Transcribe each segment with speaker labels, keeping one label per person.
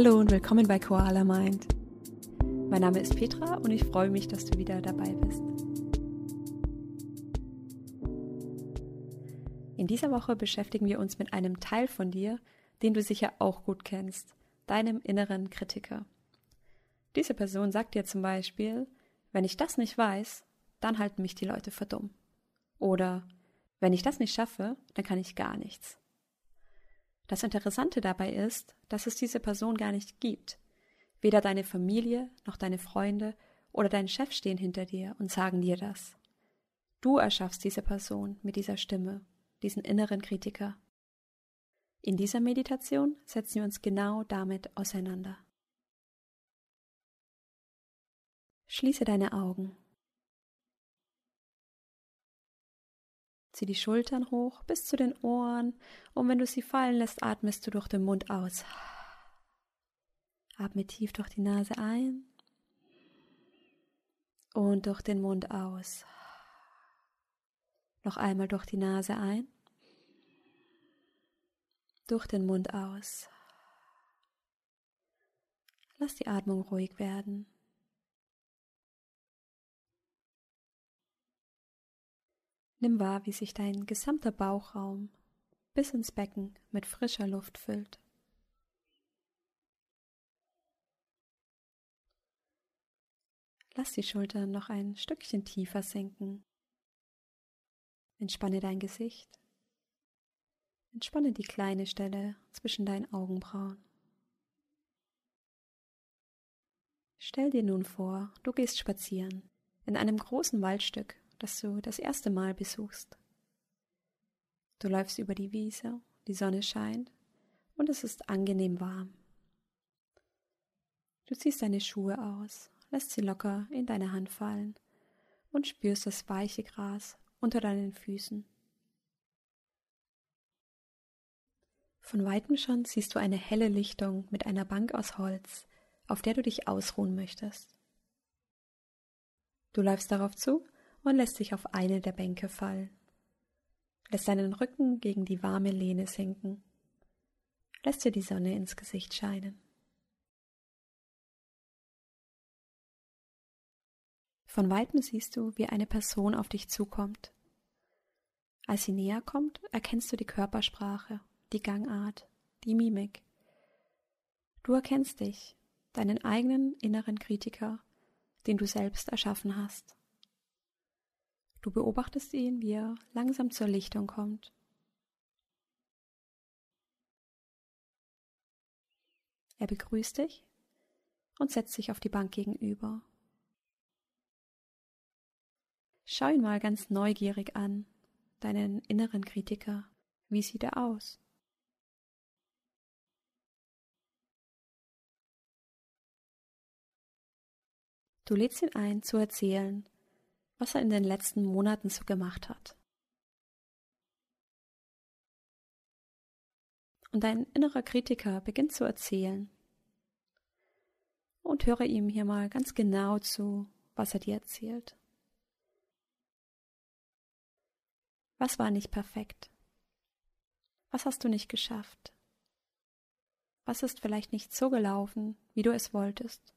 Speaker 1: Hallo und willkommen bei Koala Mind. Mein Name ist Petra und ich freue mich, dass du wieder dabei bist. In dieser Woche beschäftigen wir uns mit einem Teil von dir, den du sicher auch gut kennst, deinem inneren Kritiker. Diese Person sagt dir zum Beispiel, wenn ich das nicht weiß, dann halten mich die Leute für dumm. Oder wenn ich das nicht schaffe, dann kann ich gar nichts. Das Interessante dabei ist, dass es diese Person gar nicht gibt. Weder deine Familie noch deine Freunde oder dein Chef stehen hinter dir und sagen dir das. Du erschaffst diese Person mit dieser Stimme, diesen inneren Kritiker. In dieser Meditation setzen wir uns genau damit auseinander. Schließe deine Augen Zieh die Schultern hoch bis zu den Ohren und wenn du sie fallen lässt, atmest du durch den Mund aus. Atme tief durch die Nase ein und durch den Mund aus. Noch einmal durch die Nase ein, durch den Mund aus. Lass die Atmung ruhig werden. Nimm wahr, wie sich dein gesamter Bauchraum bis ins Becken mit frischer Luft füllt. Lass die Schultern noch ein Stückchen tiefer sinken. Entspanne dein Gesicht. Entspanne die kleine Stelle zwischen deinen Augenbrauen. Stell dir nun vor, du gehst spazieren in einem großen Waldstück das du das erste Mal besuchst. Du läufst über die Wiese, die Sonne scheint und es ist angenehm warm. Du ziehst deine Schuhe aus, lässt sie locker in deine Hand fallen und spürst das weiche Gras unter deinen Füßen. Von weitem schon siehst du eine helle Lichtung mit einer Bank aus Holz, auf der du dich ausruhen möchtest. Du läufst darauf zu und lässt sich auf eine der Bänke fallen. Lässt seinen Rücken gegen die warme Lehne sinken. Lässt dir die Sonne ins Gesicht scheinen. Von weitem siehst du, wie eine Person auf dich zukommt. Als sie näher kommt, erkennst du die Körpersprache, die Gangart, die Mimik. Du erkennst dich, deinen eigenen inneren Kritiker, den du selbst erschaffen hast. Du beobachtest ihn, wie er langsam zur Lichtung kommt. Er begrüßt dich und setzt sich auf die Bank gegenüber. Schau ihn mal ganz neugierig an, deinen inneren Kritiker. Wie sieht er aus? Du lädst ihn ein, zu erzählen, was er in den letzten Monaten so gemacht hat. Und dein innerer Kritiker beginnt zu erzählen. Und höre ihm hier mal ganz genau zu, was er dir erzählt. Was war nicht perfekt? Was hast du nicht geschafft? Was ist vielleicht nicht so gelaufen, wie du es wolltest?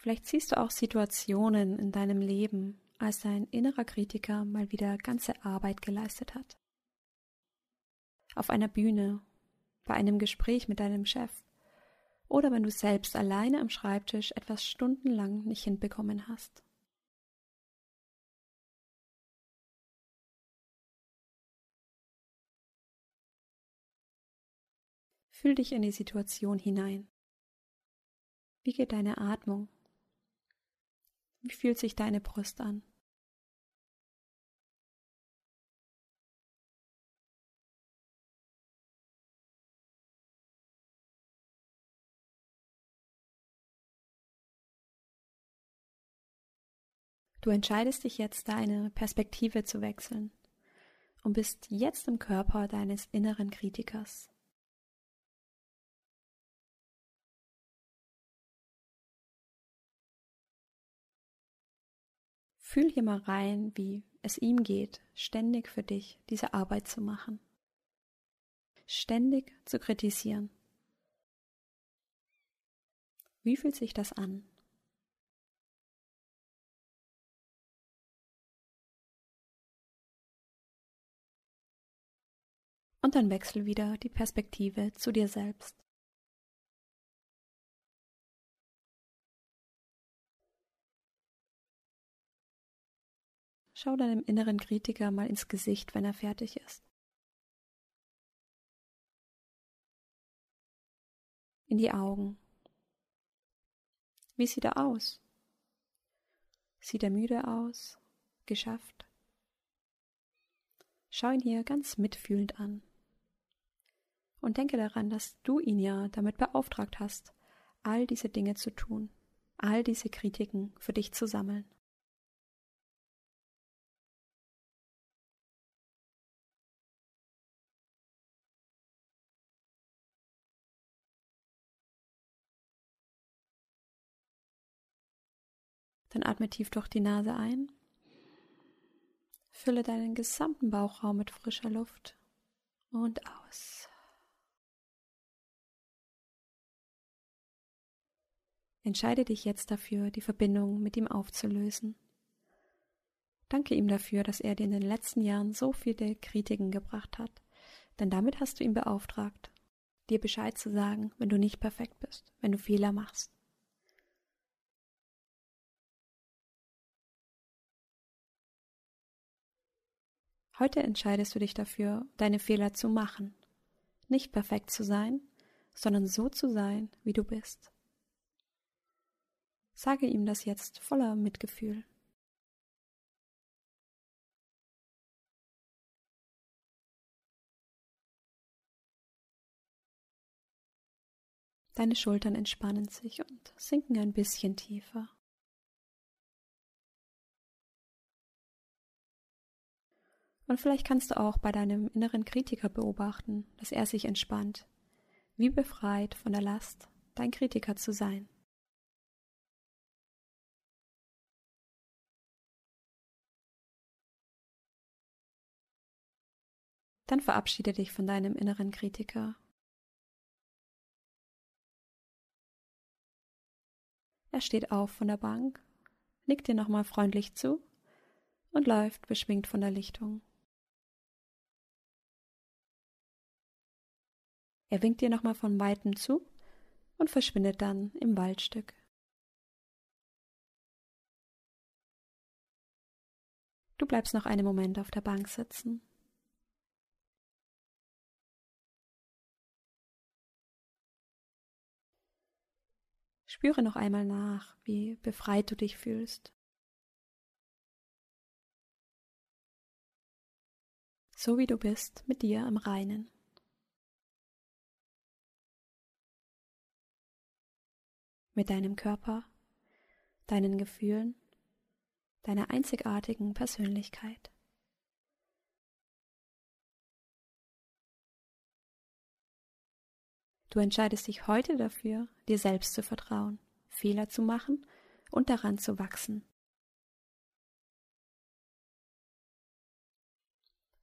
Speaker 1: Vielleicht siehst du auch Situationen in deinem Leben, als dein innerer Kritiker mal wieder ganze Arbeit geleistet hat. Auf einer Bühne, bei einem Gespräch mit deinem Chef oder wenn du selbst alleine am Schreibtisch etwas stundenlang nicht hinbekommen hast. Fühl dich in die Situation hinein. Wie geht deine Atmung? Wie fühlt sich deine Brust an? Du entscheidest dich jetzt, deine Perspektive zu wechseln und bist jetzt im Körper deines inneren Kritikers. Fühl hier mal rein, wie es ihm geht, ständig für dich diese Arbeit zu machen. Ständig zu kritisieren. Wie fühlt sich das an? Und dann wechsel wieder die Perspektive zu dir selbst. Schau deinem inneren Kritiker mal ins Gesicht, wenn er fertig ist. In die Augen. Wie sieht er aus? Sieht er müde aus? Geschafft? Schau ihn hier ganz mitfühlend an. Und denke daran, dass du ihn ja damit beauftragt hast, all diese Dinge zu tun, all diese Kritiken für dich zu sammeln. Dann atme tief durch die Nase ein. Fülle deinen gesamten Bauchraum mit frischer Luft und aus. Entscheide dich jetzt dafür, die Verbindung mit ihm aufzulösen. Danke ihm dafür, dass er dir in den letzten Jahren so viele Kritiken gebracht hat, denn damit hast du ihn beauftragt, dir Bescheid zu sagen, wenn du nicht perfekt bist, wenn du Fehler machst. Heute entscheidest du dich dafür, deine Fehler zu machen. Nicht perfekt zu sein, sondern so zu sein, wie du bist. Sage ihm das jetzt voller Mitgefühl. Deine Schultern entspannen sich und sinken ein bisschen tiefer. Und vielleicht kannst du auch bei deinem inneren Kritiker beobachten, dass er sich entspannt, wie befreit von der Last, dein Kritiker zu sein. Dann verabschiede dich von deinem inneren Kritiker. Er steht auf von der Bank, nickt dir nochmal freundlich zu und läuft beschwingt von der Lichtung. Er winkt dir nochmal von weitem zu und verschwindet dann im Waldstück. Du bleibst noch einen Moment auf der Bank sitzen. Spüre noch einmal nach, wie befreit du dich fühlst. So wie du bist mit dir im Reinen. Mit deinem Körper, deinen Gefühlen, deiner einzigartigen Persönlichkeit. Du entscheidest dich heute dafür, dir selbst zu vertrauen, Fehler zu machen und daran zu wachsen.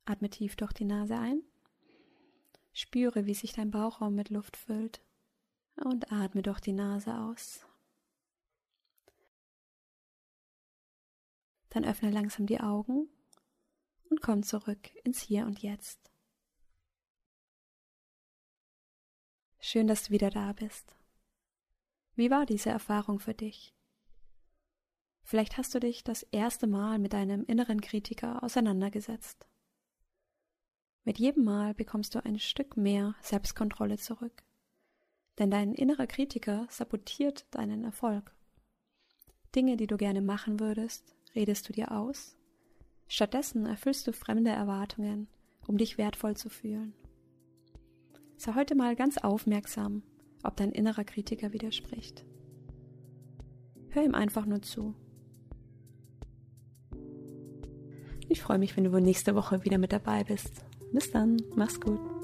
Speaker 1: Atme tief durch die Nase ein. Spüre, wie sich dein Bauchraum mit Luft füllt und atme durch die Nase aus. Dann öffne langsam die Augen und komm zurück ins Hier und Jetzt. Schön, dass du wieder da bist. Wie war diese Erfahrung für dich? Vielleicht hast du dich das erste Mal mit deinem inneren Kritiker auseinandergesetzt. Mit jedem Mal bekommst du ein Stück mehr Selbstkontrolle zurück denn dein innerer Kritiker sabotiert deinen Erfolg. Dinge, die du gerne machen würdest, redest du dir aus. Stattdessen erfüllst du fremde Erwartungen, um dich wertvoll zu fühlen. Sei heute mal ganz aufmerksam, ob dein innerer Kritiker widerspricht. Hör ihm einfach nur zu. Ich freue mich, wenn du nächste Woche wieder mit dabei bist. Bis dann, mach's gut.